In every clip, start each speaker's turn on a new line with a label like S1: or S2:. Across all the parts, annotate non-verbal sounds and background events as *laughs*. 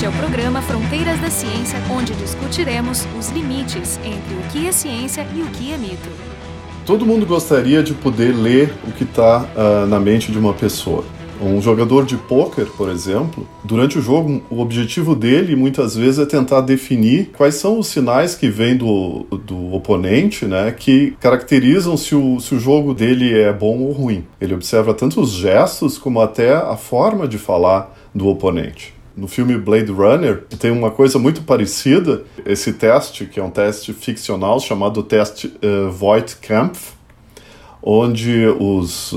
S1: Este é o programa Fronteiras da Ciência, onde discutiremos os limites entre o que é ciência e o que é mito.
S2: Todo mundo gostaria de poder ler o que está uh, na mente de uma pessoa. Um jogador de pôquer, por exemplo, durante o jogo, o objetivo dele muitas vezes é tentar definir quais são os sinais que vêm do, do oponente, né, que caracterizam se o, se o jogo dele é bom ou ruim. Ele observa tanto os gestos como até a forma de falar do oponente. No filme Blade Runner tem uma coisa muito parecida, esse teste, que é um teste ficcional chamado teste uh, Voigt-Kampf, onde os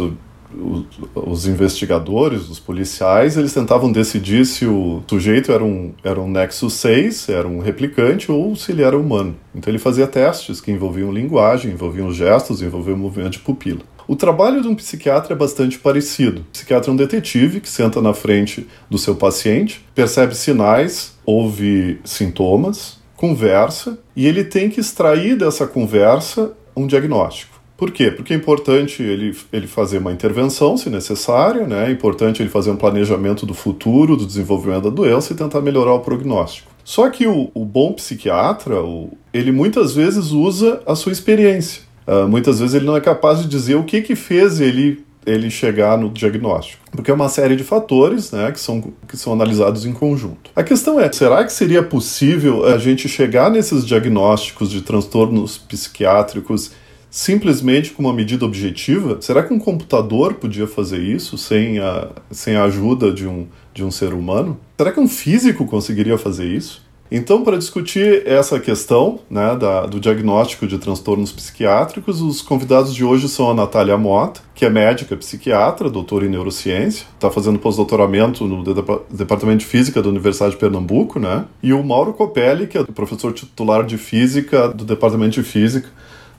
S2: os, os, investigadores, os policiais, eles tentavam decidir se o sujeito era um, era um Nexus 6, era um replicante, ou se ele era humano. Então ele fazia testes que envolviam linguagem, envolviam gestos, envolviam movimento de pupila. O trabalho de um psiquiatra é bastante parecido. O psiquiatra é um detetive que senta na frente do seu paciente, percebe sinais, ouve sintomas, conversa, e ele tem que extrair dessa conversa um diagnóstico. Por quê? Porque é importante ele, ele fazer uma intervenção, se necessário, né? é importante ele fazer um planejamento do futuro, do desenvolvimento da doença e tentar melhorar o prognóstico. Só que o, o bom psiquiatra, o, ele muitas vezes usa a sua experiência. Uh, muitas vezes ele não é capaz de dizer o que, que fez ele ele chegar no diagnóstico. Porque é uma série de fatores né, que, são, que são analisados em conjunto. A questão é: será que seria possível a gente chegar nesses diagnósticos de transtornos psiquiátricos simplesmente com uma medida objetiva? Será que um computador podia fazer isso sem a, sem a ajuda de um, de um ser humano? Será que um físico conseguiria fazer isso? Então, para discutir essa questão né, da, do diagnóstico de transtornos psiquiátricos, os convidados de hoje são a Natália Mota, que é médica psiquiatra, doutora em neurociência, está fazendo pós-doutoramento no Departamento de Física da Universidade de Pernambuco, né? e o Mauro Copelli, que é professor titular de Física do Departamento de Física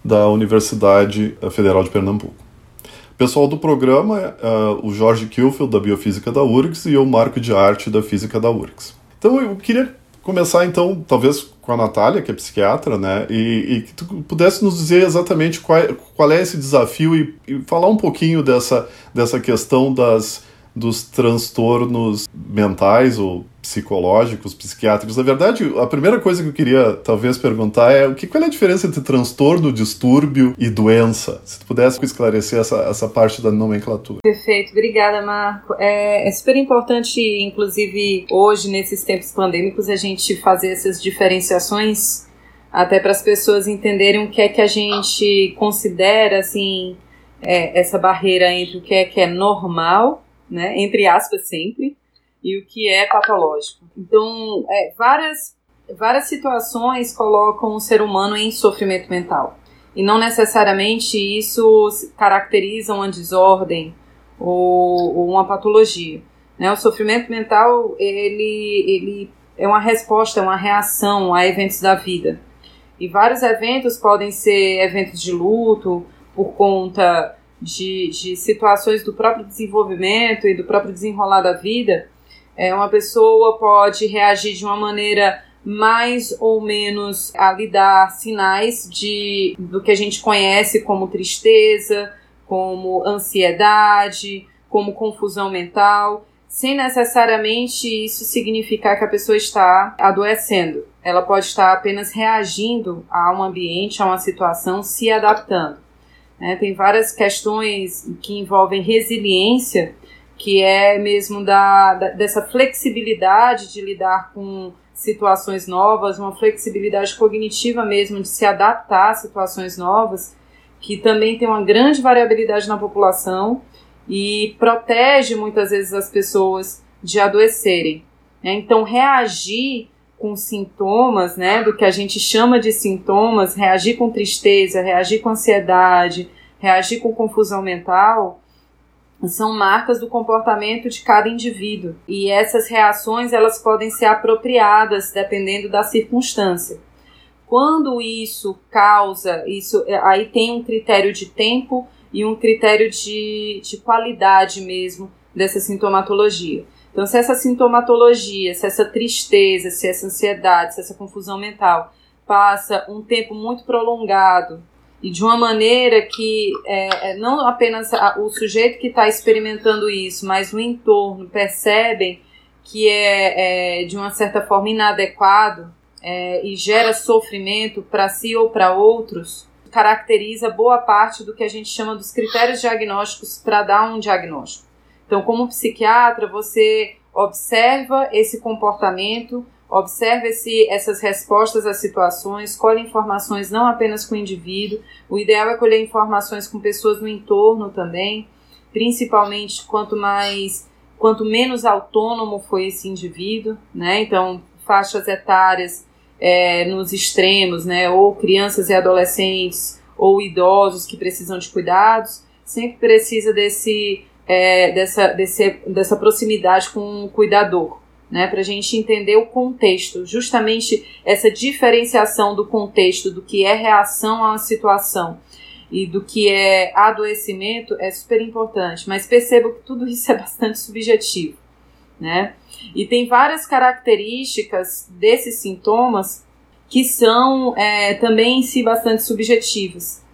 S2: da Universidade Federal de Pernambuco. Pessoal do programa uh, o Jorge Kilfield, da Biofísica da URGS, e o Marco de Arte, da Física da URGS. Então eu queria começar, então, talvez com a Natália, que é psiquiatra, né, e, e que tu pudesse nos dizer exatamente qual, qual é esse desafio e, e falar um pouquinho dessa, dessa questão das dos transtornos mentais ou psicológicos, psiquiátricos. Na verdade, a primeira coisa que eu queria talvez perguntar é o que qual é a diferença entre transtorno, distúrbio e doença? Se tu pudesse esclarecer essa, essa parte da nomenclatura.
S3: Perfeito, obrigada, Marco. É, é super importante, inclusive hoje nesses tempos pandêmicos, a gente fazer essas diferenciações até para as pessoas entenderem o que é que a gente considera assim é, essa barreira entre o que é que é normal né, entre aspas sempre, e o que é patológico. Então, é, várias, várias situações colocam o ser humano em sofrimento mental. E não necessariamente isso caracteriza uma desordem ou, ou uma patologia. Né? O sofrimento mental ele, ele é uma resposta, é uma reação a eventos da vida. E vários eventos podem ser eventos de luto por conta de, de situações do próprio desenvolvimento e do próprio desenrolar da vida, é, uma pessoa pode reagir de uma maneira mais ou menos a lhe dar sinais de do que a gente conhece como tristeza, como ansiedade, como confusão mental, sem necessariamente isso significar que a pessoa está adoecendo. Ela pode estar apenas reagindo a um ambiente, a uma situação, se adaptando. Né? Tem várias questões que envolvem resiliência, que é mesmo da, da, dessa flexibilidade de lidar com situações novas, uma flexibilidade cognitiva mesmo de se adaptar a situações novas, que também tem uma grande variabilidade na população e protege muitas vezes as pessoas de adoecerem. Né? Então, reagir com sintomas, né, do que a gente chama de sintomas, reagir com tristeza, reagir com ansiedade, reagir com confusão mental, são marcas do comportamento de cada indivíduo. E essas reações, elas podem ser apropriadas dependendo da circunstância. Quando isso causa, isso aí tem um critério de tempo e um critério de, de qualidade mesmo dessa sintomatologia. Então, se essa sintomatologia, se essa tristeza, se essa ansiedade, se essa confusão mental passa um tempo muito prolongado e de uma maneira que é, é não apenas o sujeito que está experimentando isso, mas o entorno percebem que é, é de uma certa forma inadequado é, e gera sofrimento para si ou para outros, caracteriza boa parte do que a gente chama dos critérios diagnósticos para dar um diagnóstico. Então, como psiquiatra, você observa esse comportamento, observa esse, essas respostas às situações, colhe informações não apenas com o indivíduo, o ideal é colher informações com pessoas no entorno também, principalmente quanto mais quanto menos autônomo foi esse indivíduo, né? Então, faixas etárias é, nos extremos, né? Ou crianças e adolescentes, ou idosos que precisam de cuidados, sempre precisa desse, é, dessa, desse, dessa proximidade com o cuidador, né? Para a gente entender o contexto, justamente essa diferenciação do contexto do que é reação uma situação e do que é adoecimento é super importante, mas perceba que tudo isso é *laughs* bastante subjetivo, né? E tem várias características desses sintomas que são é, também em si bastante subjetivas,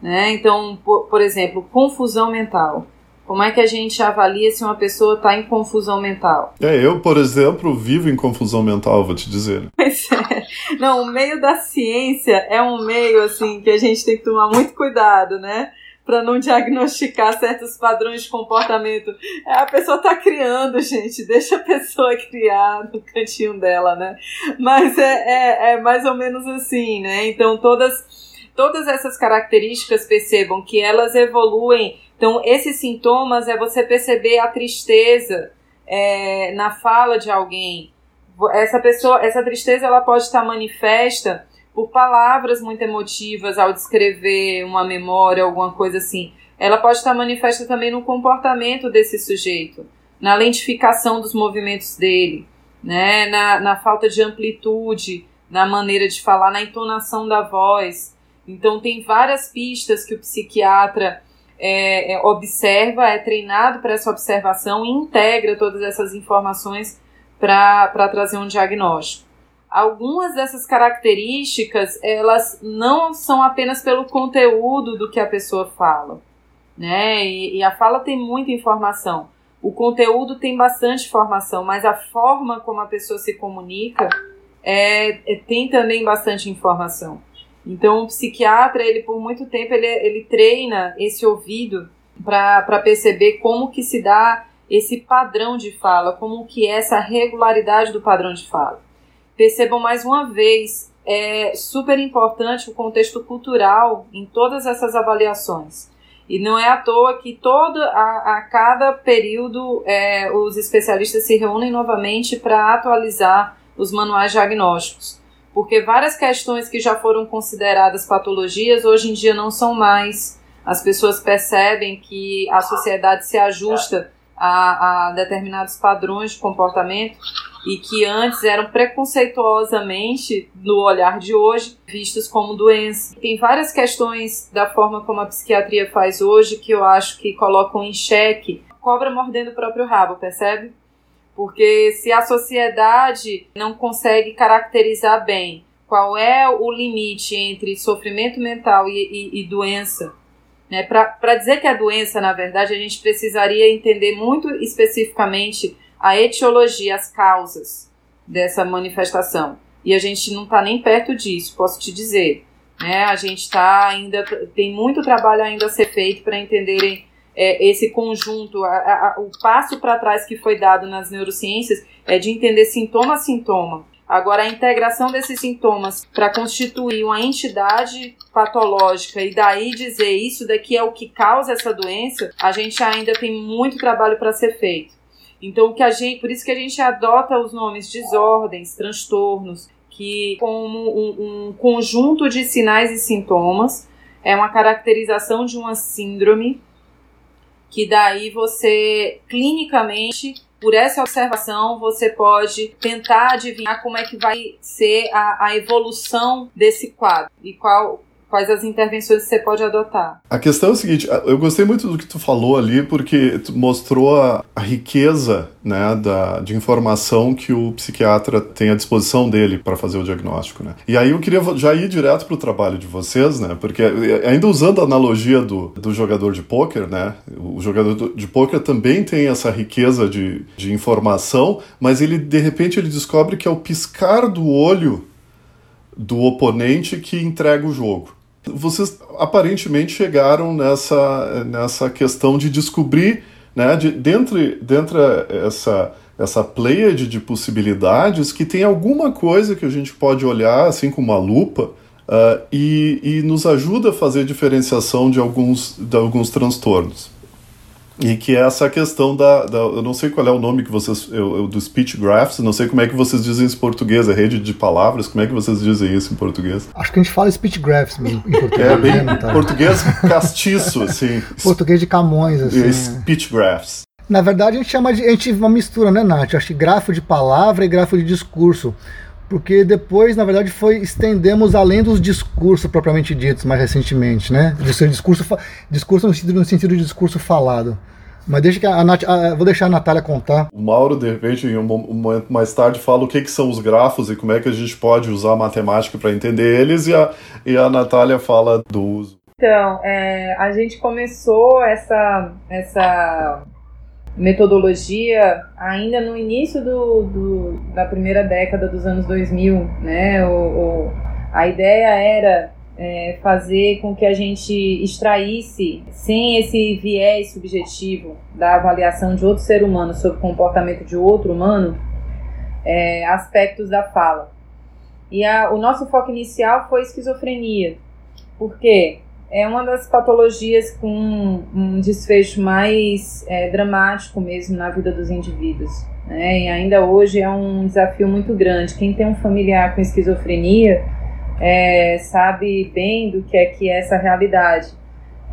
S3: né? Então, por, por exemplo, confusão mental. Como é que a gente avalia se uma pessoa está em confusão mental? *laughs*
S2: É, eu, por exemplo, vivo em confusão mental, vou te dizer.
S3: Pois é. Não, o meio da ciência é um meio, assim, que a gente tem que tomar muito cuidado, né? para não diagnosticar certos padrões de comportamento. É, a pessoa está criando, gente, deixa a pessoa criar no cantinho dela, né? Mas é, é, é mais ou menos assim, né? Então, todas todas essas características percebam que elas evoluem então, esses sintomas é você perceber a tristeza é, na fala de alguém. Essa pessoa, essa tristeza, ela pode estar manifesta por palavras muito emotivas ao descrever uma memória, alguma coisa assim. Ela pode estar manifesta também no comportamento desse sujeito, na lentificação dos movimentos dele, né? na, na falta de amplitude, na maneira de falar, na entonação da voz. Então, tem várias pistas que o psiquiatra é, é, observa, é treinado para essa observação e integra todas essas informações para trazer um diagnóstico. Algumas dessas características, elas não são apenas pelo conteúdo do que a pessoa fala, né? E, e a fala tem muita informação. O conteúdo tem bastante informação, mas a forma como a pessoa se comunica é, é tem também bastante informação. Então, o psiquiatra, ele por muito tempo, ele, ele treina esse ouvido para perceber como que se dá esse padrão de fala, como que é essa regularidade do padrão de fala. Percebam mais uma vez, é super importante o contexto cultural em todas essas avaliações. E não é à toa que todo, a, a cada período é, os especialistas se reúnem novamente para atualizar os manuais diagnósticos porque várias questões que já foram consideradas patologias hoje em dia não são mais. As pessoas percebem que a sociedade se ajusta a, a determinados padrões de comportamento e que antes eram preconceituosamente, no olhar de hoje, vistos como doença. Tem várias questões da forma como a psiquiatria faz hoje que eu acho que colocam em xeque cobra mordendo o próprio rabo, percebe? Porque se a sociedade não consegue caracterizar bem qual é o limite entre sofrimento mental e, e, e doença, né? para dizer que é doença, na verdade, a gente precisaria entender muito especificamente a etiologia, as causas dessa manifestação. E a gente não está nem perto disso, posso te dizer. Né? A gente está ainda tem muito trabalho ainda a ser feito para entenderem é, esse conjunto, a, a, o passo para trás que foi dado nas neurociências é de entender sintoma a sintoma. Agora, a integração desses sintomas para constituir uma entidade patológica e daí dizer isso daqui é o que causa essa doença, a gente ainda tem muito trabalho para ser feito. Então, o que a gente, por isso que a gente adota os nomes desordens, transtornos, que como um, um conjunto de sinais e sintomas é uma caracterização de uma síndrome que daí você clinicamente por essa observação, você pode tentar adivinhar como é que vai ser a, a evolução desse quadro e qual, quais as intervenções que você pode adotar.
S2: A questão é o seguinte, eu gostei muito do que tu falou ali, porque tu mostrou a, a riqueza né, da, de informação que o psiquiatra tem à disposição dele para fazer o diagnóstico. Né? E aí eu queria já ir direto para o trabalho de vocês, né, porque ainda usando a analogia do, do jogador de pôquer, né, o jogador de pôquer também tem essa riqueza de, de informação, mas ele de repente ele descobre que é o piscar do olho do oponente que entrega o jogo. Vocês aparentemente chegaram nessa, nessa questão de descobrir, né, de, dentre, dentre essa, essa pleiade de possibilidades, que tem alguma coisa que a gente pode olhar assim com uma lupa uh, e, e nos ajuda a fazer diferenciação de alguns, de alguns transtornos. E que é essa questão da, da, Eu não sei qual é o nome que vocês. Eu, eu, do speech graphs, não sei como é que vocês dizem isso em português, é rede de palavras, como é que vocês dizem isso em português?
S4: Acho que a gente fala speech graphs em *laughs* português.
S2: É, bem né, tá? português castiço, assim. *laughs*
S4: português de Camões, assim.
S2: É, speech graphs.
S4: Na verdade, a gente chama de. A gente uma mistura, né, Nath? Acho que grafo de palavra e grafo de discurso. Porque depois, na verdade, foi estendemos além dos discursos propriamente ditos mais recentemente, né? De ser discurso, discurso no sentido, no sentido de discurso falado. Mas deixa que a, Nath, a, vou deixar a Natália contar.
S2: O Mauro, de repente, em um momento mais tarde, fala o que, que são os grafos e como é que a gente pode usar a matemática para entender eles, e a, e a Natália fala do uso.
S3: Então, é, a gente começou essa, essa metodologia ainda no início do, do, da primeira década dos anos 2000, né? O, o, a ideia era é, fazer com que a gente extraísse, sem esse viés subjetivo da avaliação de outro ser humano sobre o comportamento de outro humano, é, aspectos da fala. E a, o nosso foco inicial foi esquizofrenia, porque é uma das patologias com um desfecho mais é, dramático mesmo na vida dos indivíduos. Né? E ainda hoje é um desafio muito grande. Quem tem um familiar com esquizofrenia é, sabe bem do que é que é essa realidade.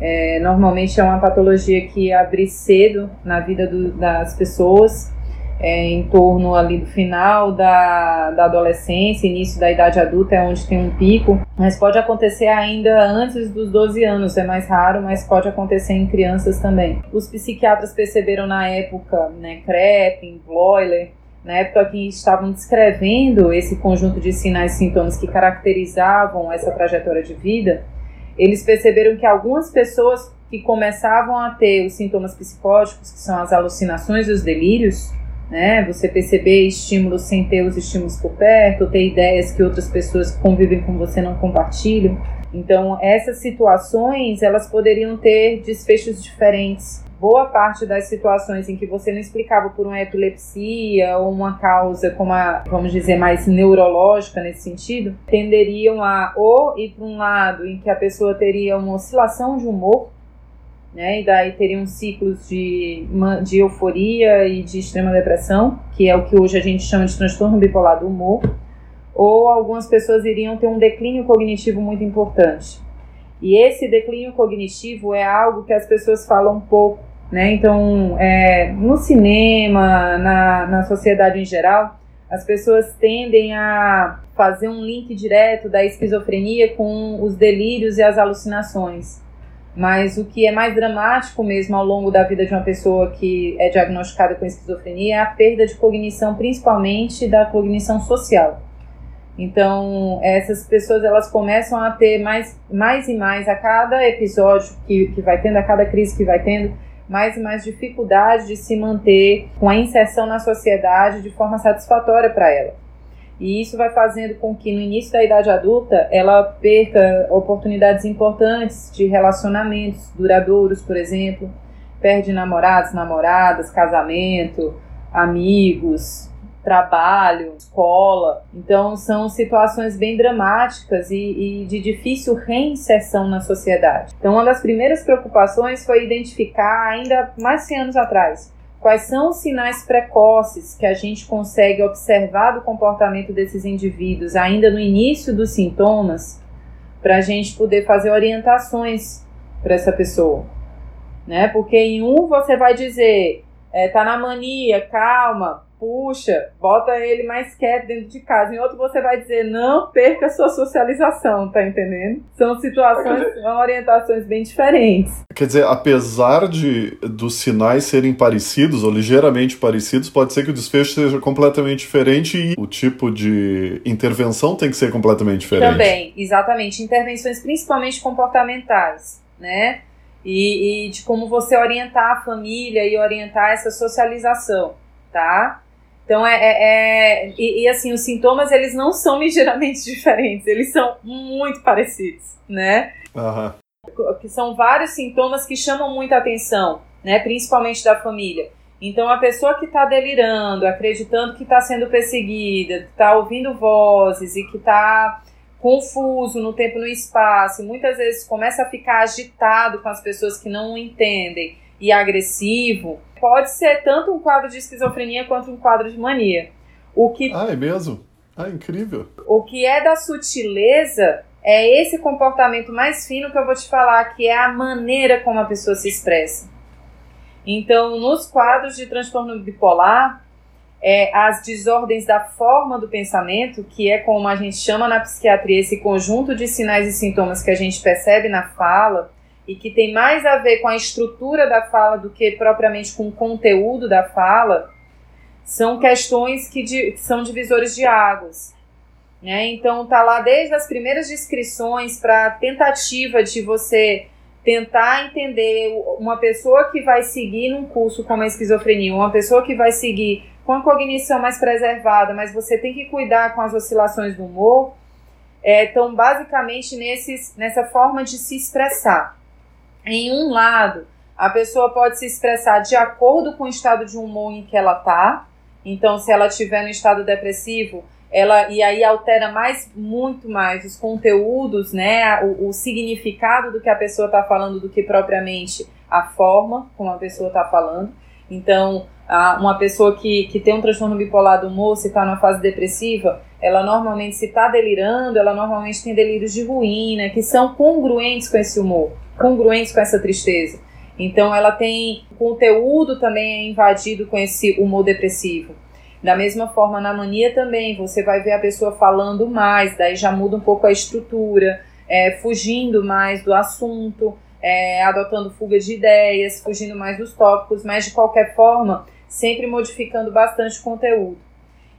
S3: É, normalmente é uma patologia que abre cedo na vida do, das pessoas, é, em torno ali do final da, da adolescência, início da idade adulta é onde tem um pico, mas pode acontecer ainda antes dos 12 anos, é mais raro, mas pode acontecer em crianças também. Os psiquiatras perceberam na época, né, Kreppin, Bloiler, na época que estavam descrevendo esse conjunto de sinais e sintomas que caracterizavam essa trajetória de vida, eles perceberam que algumas pessoas que começavam a ter os sintomas psicóticos, que são as alucinações e os delírios, né? Você perceber estímulos sem ter os estímulos por perto, ter ideias que outras pessoas que convivem com você não compartilham. Então, essas situações, elas poderiam ter desfechos diferentes boa parte das situações em que você não explicava por uma epilepsia ou uma causa como a, vamos dizer, mais neurológica nesse sentido, tenderiam a ou ir para um lado em que a pessoa teria uma oscilação de humor, né, e daí teriam ciclos de, de euforia e de extrema depressão, que é o que hoje a gente chama de transtorno bipolar do humor, ou algumas pessoas iriam ter um declínio cognitivo muito importante. E esse declínio cognitivo é algo que as pessoas falam pouco né? Então, é, no cinema, na, na sociedade em geral, as pessoas tendem a fazer um link direto da esquizofrenia com os delírios e as alucinações. Mas o que é mais dramático mesmo ao longo da vida de uma pessoa que é diagnosticada com esquizofrenia é a perda de cognição, principalmente da cognição social. Então, essas pessoas elas começam a ter mais, mais e mais a cada episódio que, que vai tendo, a cada crise que vai tendo, mais e mais dificuldade de se manter com a inserção na sociedade de forma satisfatória para ela. E isso vai fazendo com que no início da idade adulta ela perca oportunidades importantes de relacionamentos duradouros, por exemplo, perde namorados, namoradas, casamento, amigos, trabalho, escola. Então, são situações bem dramáticas e, e, de difícil reinserção na sociedade. Então, uma das primeiras preocupações foi identificar, ainda mais de 100 anos atrás, quais são os sinais precoces que a gente consegue observar do comportamento desses indivíduos ainda no início dos sintomas, para a gente poder fazer orientações para essa pessoa. Né? Porque em um você vai dizer, é, tá na mania, calma, puxa, bota ele mais quieto dentro de casa. Em outro você vai dizer, não perca sua socialização, tá entendendo? São situações, são orientações bem diferentes.
S2: Quer dizer, apesar de dos sinais serem parecidos ou ligeiramente parecidos, pode ser que o desfecho seja completamente diferente e o tipo de intervenção tem que ser completamente diferente.
S3: Também, exatamente. Intervenções principalmente comportamentais, né? E, e de como você orientar a família e orientar essa socialização, tá? Então é, é, é e, e, assim os sintomas eles não são ligeiramente *laughs* diferentes, eles são muito parecidos, né?
S2: Uhum.
S3: Que são vários sintomas que chamam muita atenção, né? Principalmente da família. Então a pessoa que está delirando, acreditando que está sendo perseguida, está ouvindo vozes e que está confuso no tempo e no espaço, muitas vezes começa a ficar agitado com as pessoas que não entendem e agressivo, pode ser tanto um quadro de esquizofrenia quanto um quadro de mania. O que
S2: Ah, é mesmo? Ah, incrível.
S3: O que é da sutileza é esse comportamento mais fino que eu vou te falar, que é a maneira como a pessoa se expressa. Então, nos quadros de transtorno bipolar, é, as desordens da forma do pensamento, que é como a gente chama na psiquiatria esse conjunto de sinais e sintomas que a gente percebe na fala, e que tem mais a ver com a estrutura da fala do que propriamente com o conteúdo da fala, são questões que, que são divisores de águas. Né? Então tá lá desde as primeiras descrições para a tentativa de você tentar entender uma pessoa que vai seguir num curso como a esquizofrenia, uma pessoa que vai seguir com a cognição mais preservada, mas você tem que cuidar com as oscilações do humor, estão é, basicamente nesses, nessa forma de se expressar. Em um lado, a pessoa pode se expressar de acordo com o estado de humor em que ela tá. Então, se ela estiver no estado depressivo, ela e aí altera mais, muito mais os conteúdos, né, o, o significado do que a pessoa está falando do que propriamente a forma como a pessoa está falando. Então, uma pessoa que, que tem um transtorno bipolar do humor, se está numa fase depressiva, ela normalmente, se está delirando, ela normalmente tem delírios de ruína, que são congruentes com esse humor congruentes com essa tristeza. Então ela tem conteúdo também é invadido com esse humor depressivo. Da mesma forma na mania também, você vai ver a pessoa falando mais, daí já muda um pouco a estrutura, é, fugindo mais do assunto, é, adotando fuga de ideias, fugindo mais dos tópicos, mas de qualquer forma, sempre modificando bastante o conteúdo.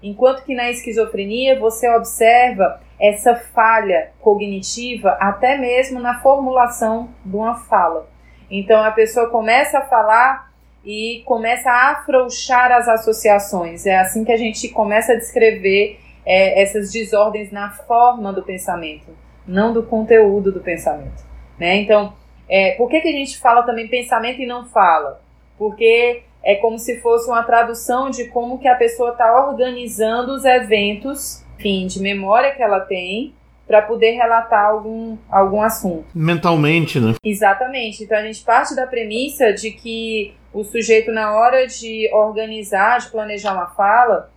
S3: Enquanto que na esquizofrenia você observa essa falha cognitiva até mesmo na formulação de uma fala. Então a pessoa começa a falar e começa a afrouxar as associações. É assim que a gente começa a descrever é, essas desordens na forma do pensamento, não do conteúdo do pensamento. Né? Então, é, por que, que a gente fala também pensamento e não fala? Porque é como se fosse uma tradução de como que a pessoa está organizando os eventos, enfim, de memória que ela tem, para poder relatar algum, algum assunto.
S5: Mentalmente, né?
S3: Exatamente. Então a gente parte da premissa de que o sujeito, na hora de organizar, de planejar uma fala,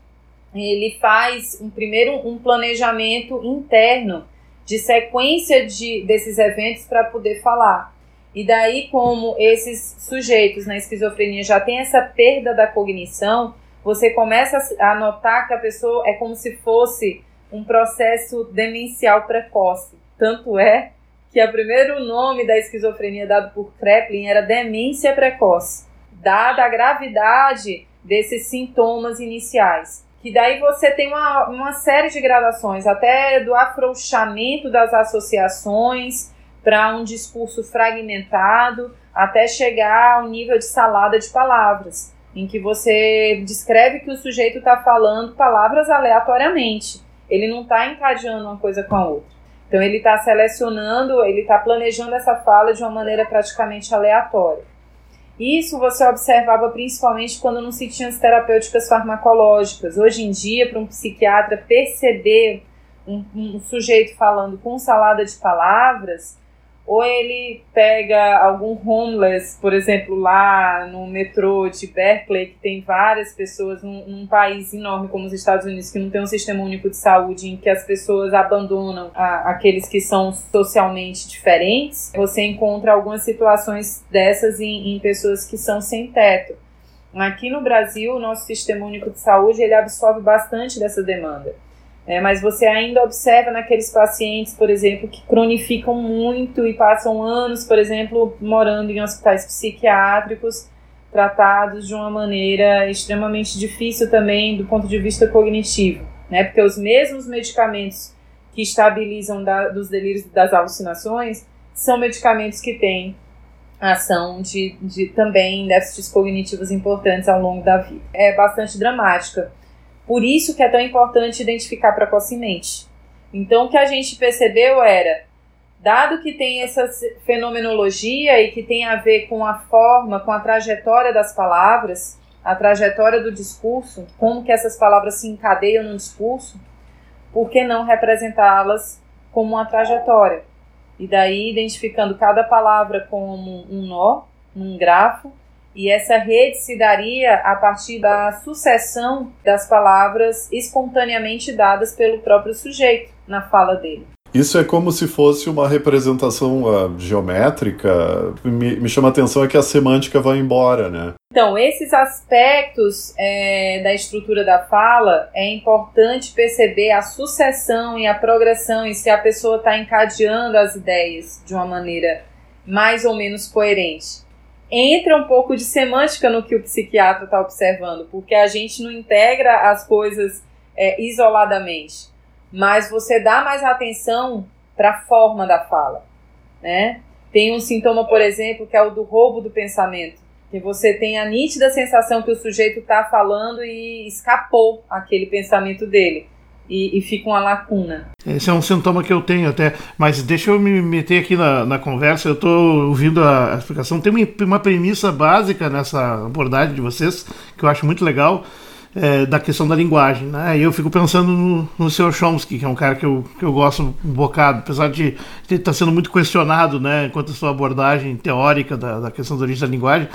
S3: ele faz um, primeiro um planejamento interno de sequência de, desses eventos para poder falar. E daí, como esses sujeitos na esquizofrenia já têm essa perda da cognição, você começa a notar que a pessoa é como se fosse um processo demencial precoce. Tanto é que o primeiro nome da esquizofrenia dado por Kreplin era demência precoce, dada a gravidade desses sintomas iniciais. Que daí você tem uma, uma série de gradações, até do afrouxamento das associações, para um discurso fragmentado até chegar ao nível de salada de palavras, em que você descreve que o sujeito está falando palavras aleatoriamente. Ele não está encadeando uma coisa com a outra. Então ele está selecionando, ele está planejando essa fala de uma maneira praticamente aleatória. Isso você observava principalmente quando não se tinha as terapêuticas farmacológicas. Hoje em dia, para um psiquiatra perceber um, um sujeito falando com salada de palavras, ou ele pega algum homeless, por exemplo, lá no metrô de Berkeley, que tem várias pessoas, num, num, país enorme como os Estados Unidos, que não tem um sistema único de saúde, em que as pessoas abandonam a, aqueles que são socialmente diferentes, você encontra algumas situações dessas em, em pessoas que são sem teto. Aqui no Brasil, o nosso Sistema Único de Saúde, ele absorve bastante dessa demanda. É, mas você ainda observa naqueles pacientes, por exemplo, que cronificam muito e passam anos, por exemplo, morando em hospitais psiquiátricos, tratados de uma maneira extremamente difícil também do ponto de vista cognitivo, né? Porque os mesmos medicamentos que estabilizam da, dos delírios das alucinações são medicamentos que têm ação de, de também déficits cognitivos importantes ao longo da vida. É bastante dramática. Por isso que é tão importante identificar precocemente. Então, o que a gente percebeu era, dado que tem essa fenomenologia e que tem a ver com a forma, com a trajetória das palavras, a trajetória do discurso, como que essas palavras se encadeiam no discurso, por que não representá-las como uma trajetória? E daí identificando cada palavra como um nó, um grafo, e essa rede se daria a partir da sucessão das palavras espontaneamente dadas pelo próprio sujeito na fala dele.
S2: Isso é como se fosse uma representação uh, geométrica. Me, me chama a atenção é que a semântica vai embora, né?
S3: Então, esses aspectos é, da estrutura da fala é importante perceber a sucessão e a progressão e se a pessoa está encadeando as ideias de uma maneira mais ou menos coerente entra um pouco de semântica no que o psiquiatra está observando, porque a gente não integra as coisas é, isoladamente, mas você dá mais atenção para a forma da fala, né? Tem um sintoma, por exemplo, que é o do roubo do pensamento, que você tem a nítida sensação que o sujeito está falando e escapou aquele pensamento dele e, e, fica uma lacuna.
S5: Esse é um sintoma que eu tenho até, mas deixa eu me meter aqui na, na conversa, eu estou ouvindo a, explicação. Tem uma, uma premissa básica nessa abordagem de vocês, que eu acho muito legal, é, da questão da linguagem. Né? E eu fico pensando no, no Sr. Chomsky, que é um cara que eu, que eu gosto um bocado, apesar de estar tá sendo muito questionado né, quanto à sua abordagem teórica da, da questão da origem da linguagem.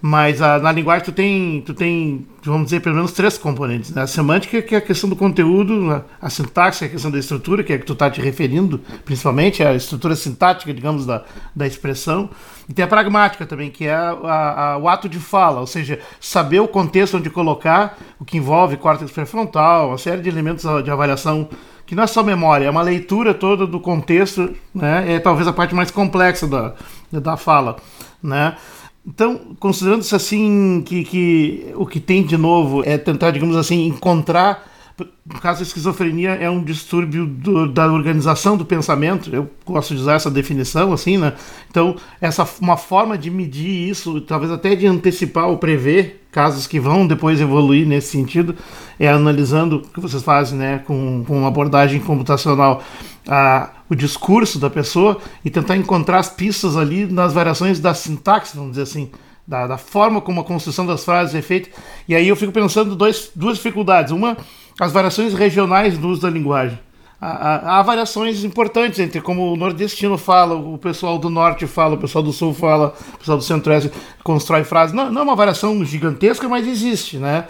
S5: Mas a, na linguagem tu tem, tu tem, vamos dizer, pelo menos três componentes. Né? A semântica, que é a questão do conteúdo, a, a sintaxe, que é a questão da estrutura, que é a que tu está te referindo, principalmente, a estrutura sintática, digamos, da, da expressão. E tem a pragmática também, que é a, a, o ato de fala, ou seja, saber o contexto onde colocar, o que envolve córtex pré-frontal, uma série de elementos de avaliação que não é só memória, é uma leitura toda do contexto, né? É talvez a parte mais complexa da, da fala, né? Então, considerando-se assim que, que o que tem de novo é tentar, digamos assim, encontrar no caso, a esquizofrenia é um distúrbio do, da organização do pensamento. Eu gosto de usar essa definição, assim, né? Então, essa uma forma de medir isso, talvez até de antecipar ou prever casos que vão depois evoluir nesse sentido, é analisando o que vocês fazem, né, com, com uma abordagem computacional, a, o discurso da pessoa e tentar encontrar as pistas ali nas variações da sintaxe, vamos dizer assim. Da, da forma como a construção das frases é feita. E aí eu fico pensando dois, duas dificuldades. Uma as variações regionais do uso da linguagem. Há, há, variações importantes entre como o nordestino fala, o pessoal do norte fala, o pessoal do sul fala, o pessoal do centro-oeste constrói frases. Não, não é uma variação gigantesca, mas existe, né?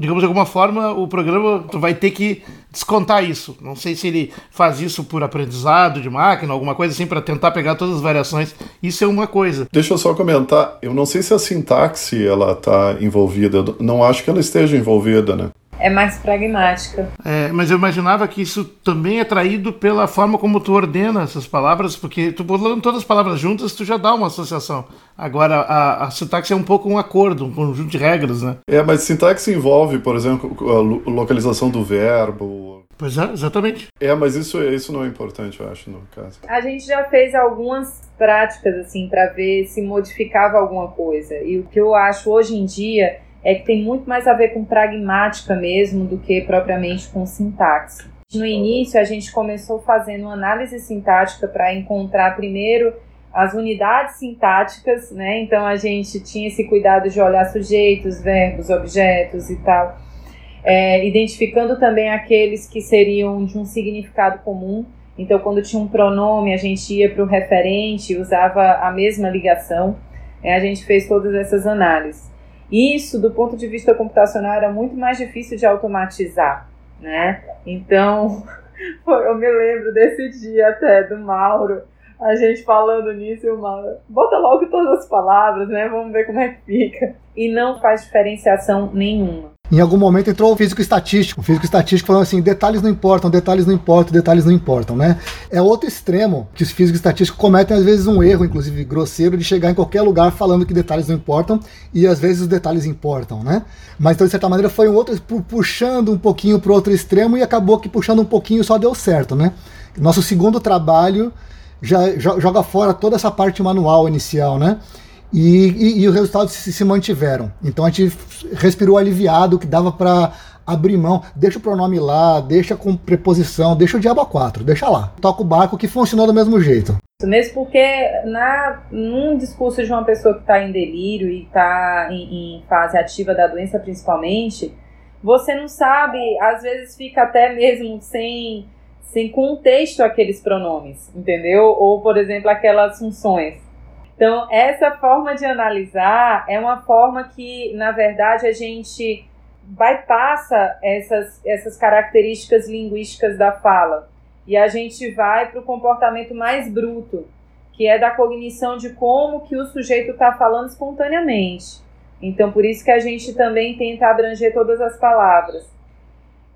S5: Digamos de alguma forma, o programa vai ter que descontar isso. Não sei se ele faz isso por aprendizado de máquina, alguma coisa assim, para tentar pegar todas as variações. Isso é uma coisa.
S2: Deixa eu só comentar. Eu não sei se a sintaxe ela está envolvida. Não acho que ela esteja envolvida, né?
S3: É mais pragmática.
S5: É, mas eu imaginava que isso também é traído pela forma como tu ordena essas palavras, porque tu botando todas as palavras juntas, tu já dá uma associação. Agora, a, a sintaxe é um pouco um acordo, um conjunto de regras, né?
S2: É, mas sintaxe envolve, por exemplo, a localização do verbo.
S5: Pois é, exatamente.
S2: É, mas isso, isso não é importante, eu acho, no caso.
S3: A gente já fez algumas práticas, assim, para ver se modificava alguma coisa. E o que eu acho hoje em dia é que tem muito mais a ver com pragmática mesmo do que propriamente com sintaxe. No início, a gente começou fazendo análise sintática para encontrar primeiro as unidades sintáticas, né? Então a gente tinha esse cuidado de olhar sujeitos, verbos, objetos e tal, é, identificando também aqueles que seriam de um significado comum. Então, quando tinha um pronome, a gente ia para o referente, usava a mesma ligação. É, a gente fez todas essas análises. Isso, do ponto de vista computacional, era muito mais difícil de automatizar, né? Então, *laughs* eu me lembro desse dia até do Mauro a gente falando nisso, uma bota logo todas as palavras, né? Vamos ver como é que fica. E não faz diferenciação nenhuma.
S4: Em algum momento entrou o físico estatístico. O físico estatístico falando assim: detalhes não importam, detalhes não importam, detalhes não importam, né? É outro extremo que os físicos estatísticos cometem, às vezes, um erro, inclusive grosseiro, de chegar em qualquer lugar falando que detalhes não importam e às vezes os detalhes importam, né? Mas então, de certa maneira, foi um outro puxando um pouquinho para outro extremo e acabou que puxando um pouquinho só deu certo, né? Nosso segundo trabalho já joga fora toda essa parte manual inicial, né? E, e, e os resultados se, se, mantiveram. Então a gente respirou aliviado que dava para abrir mão. Deixa o pronome lá, deixa com preposição, deixa o diabo a quatro, deixa lá. Toca o barco que funcionou do mesmo jeito.
S3: Mesmo porque na, num discurso de uma pessoa que está em delírio e está em, em fase ativa da doença principalmente, você não sabe, às vezes fica até mesmo sem, sem contexto aqueles pronomes, entendeu? Ou, por exemplo, aquelas funções. Então, essa forma de analisar é uma forma que, na verdade, a gente bypassa essas, essas características linguísticas da fala e a gente vai para o comportamento mais bruto, que é da cognição de como que o sujeito está falando espontaneamente. Então, por isso que a gente também tenta abranger todas as palavras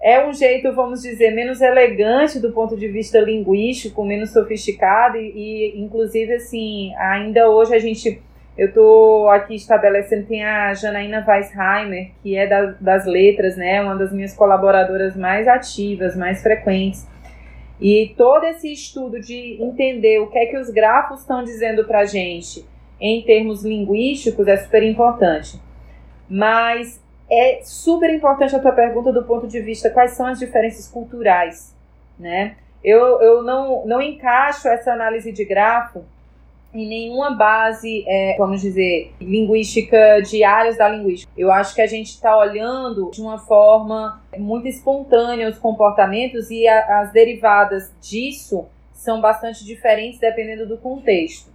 S3: é um jeito, vamos dizer, menos elegante do ponto de vista linguístico, menos sofisticado e, e inclusive, assim, ainda hoje a gente, eu estou aqui estabelecendo, tem a Janaína Weisheimer, que é da, das letras, né, uma das minhas colaboradoras mais ativas, mais frequentes, e todo esse estudo de entender o que é que os grafos estão dizendo para gente em termos linguísticos é super importante. Mas é super importante a tua pergunta do ponto de vista quais são as diferenças culturais, né? Eu, eu não, não encaixo essa análise de grafo em nenhuma base, é, vamos dizer, linguística de áreas da linguística. Eu acho que a gente está olhando de uma forma muito espontânea os comportamentos e a, as derivadas disso são bastante diferentes dependendo do contexto.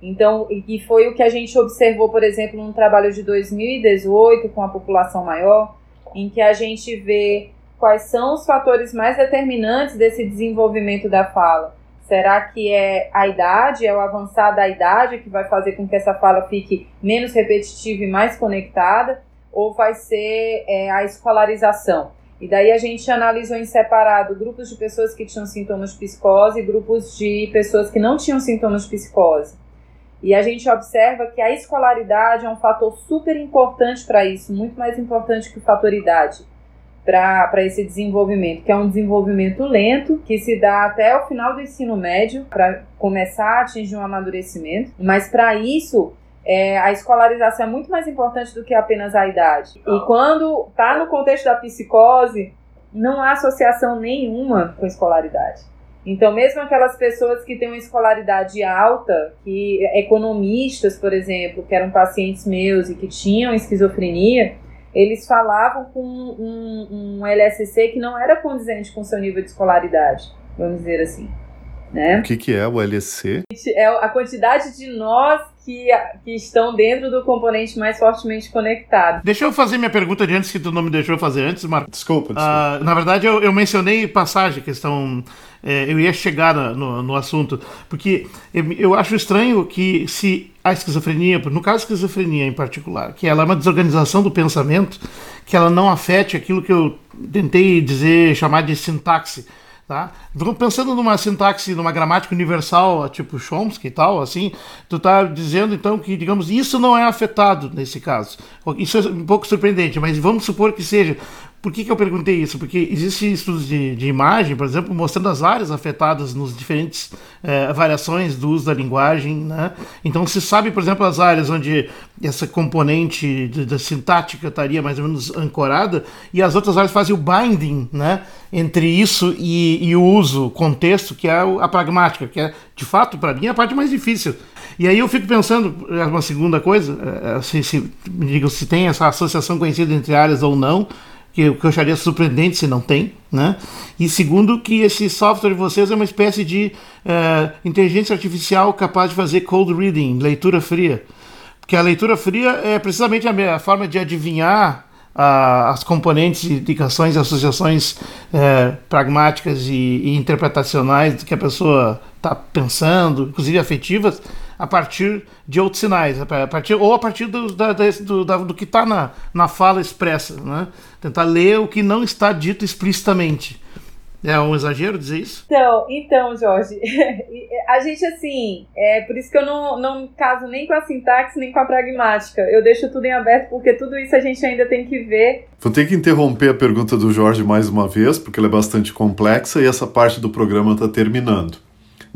S3: Então, e foi o que a gente observou, por exemplo, num trabalho de 2018 com a população maior, em que a gente vê quais são os fatores mais determinantes desse desenvolvimento da fala. Será que é a idade, é o avançar da idade que vai fazer com que essa fala fique menos repetitiva e mais conectada? Ou vai ser é, a escolarização? E daí a gente analisou em separado grupos de pessoas que tinham sintomas de psicose e grupos de pessoas que não tinham sintomas de psicose. E a gente observa que a escolaridade é um fator super importante para isso, muito mais importante que o fator idade para esse desenvolvimento, que é um desenvolvimento lento, que se dá até o final do ensino médio, para começar a atingir um amadurecimento. Mas para isso, é, a escolarização é muito mais importante do que apenas a idade. E quando está no contexto da psicose, não há associação nenhuma com escolaridade. Então, mesmo aquelas pessoas que têm uma escolaridade alta, que economistas, por exemplo, que eram pacientes meus e que tinham esquizofrenia, eles falavam com um, um LSC que não era condizente com seu nível de escolaridade, vamos dizer assim. Né?
S2: O que, que é o LSC?
S3: É a quantidade de nós que, que estão dentro do componente mais fortemente conectado.
S5: Deixa eu fazer minha pergunta de antes que tu não me deixou fazer antes, Marco.
S2: Desculpa, desculpa.
S5: Uh, na verdade, eu, eu mencionei passagem, questão. É, eu ia chegar no, no assunto, porque eu, eu acho estranho que se a esquizofrenia, no caso a esquizofrenia em particular, que ela é uma desorganização do pensamento, que ela não afete aquilo que eu tentei dizer, chamar de sintaxe Tá? Pensando numa sintaxe, numa gramática universal, tipo Chomsky e tal, assim, tu tá dizendo então que, digamos, isso não é afetado nesse caso. Isso é um pouco surpreendente, mas vamos supor que seja. Por que, que eu perguntei isso? Porque existem estudos de, de imagem, por exemplo, mostrando as áreas afetadas nos diferentes é, variações do uso da linguagem. Né? Então se sabe, por exemplo, as áreas onde essa componente da sintática estaria mais ou menos ancorada e as outras áreas fazem o binding né? entre isso e, e o uso, o contexto, que é a pragmática, que é, de fato, para mim, a parte mais difícil. E aí eu fico pensando, é uma segunda coisa, é, se, se, me se tem essa associação conhecida entre áreas ou não, que, eu acharia surpreendente se não tem, né? E segundo, que esse software de vocês é uma espécie de uh, inteligência artificial capaz de fazer cold reading, leitura fria. Porque a leitura fria é precisamente a, a forma de adivinhar a, as componentes, indicações, associações é, pragmáticas e, e, interpretacionais do que a pessoa está pensando, inclusive afetivas, a partir de outros sinais, a partir, ou a partir do, da, do, da, do que está na, na fala expressa. Né? Tentar ler o que não está dito explicitamente. É um exagero dizer isso?
S3: Então, então, Jorge, *laughs* a gente assim, é por isso que eu não, não caso nem com a sintaxe nem com a pragmática. Eu deixo tudo em aberto porque tudo isso a gente ainda tem que ver.
S2: Vou ter que interromper a pergunta do Jorge mais uma vez, porque ela é bastante complexa e essa parte do programa está terminando.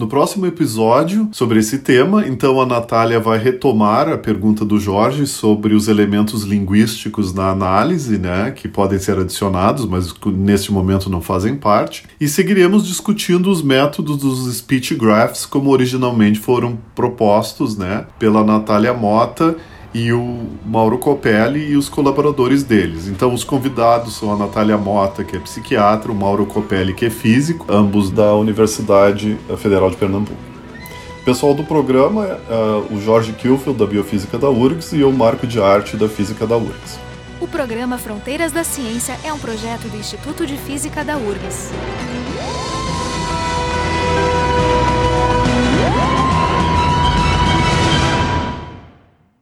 S2: No próximo episódio sobre esse tema, então a Natália vai retomar a pergunta do Jorge sobre os elementos linguísticos na análise, né, que podem ser adicionados, mas neste momento não fazem parte, e seguiremos discutindo os métodos dos speech graphs como originalmente foram propostos, né, pela Natália Mota e o Mauro Copelli e os colaboradores deles. Então, os convidados são a Natália Mota, que é psiquiatra, o Mauro Copelli, que é físico, ambos da Universidade Federal de Pernambuco. Pessoal do programa é uh, o Jorge Kilfield, da Biofísica da URGS, e o Marco de Arte, da Física da URGS.
S1: O programa Fronteiras da Ciência é um projeto do Instituto de Física da URGS.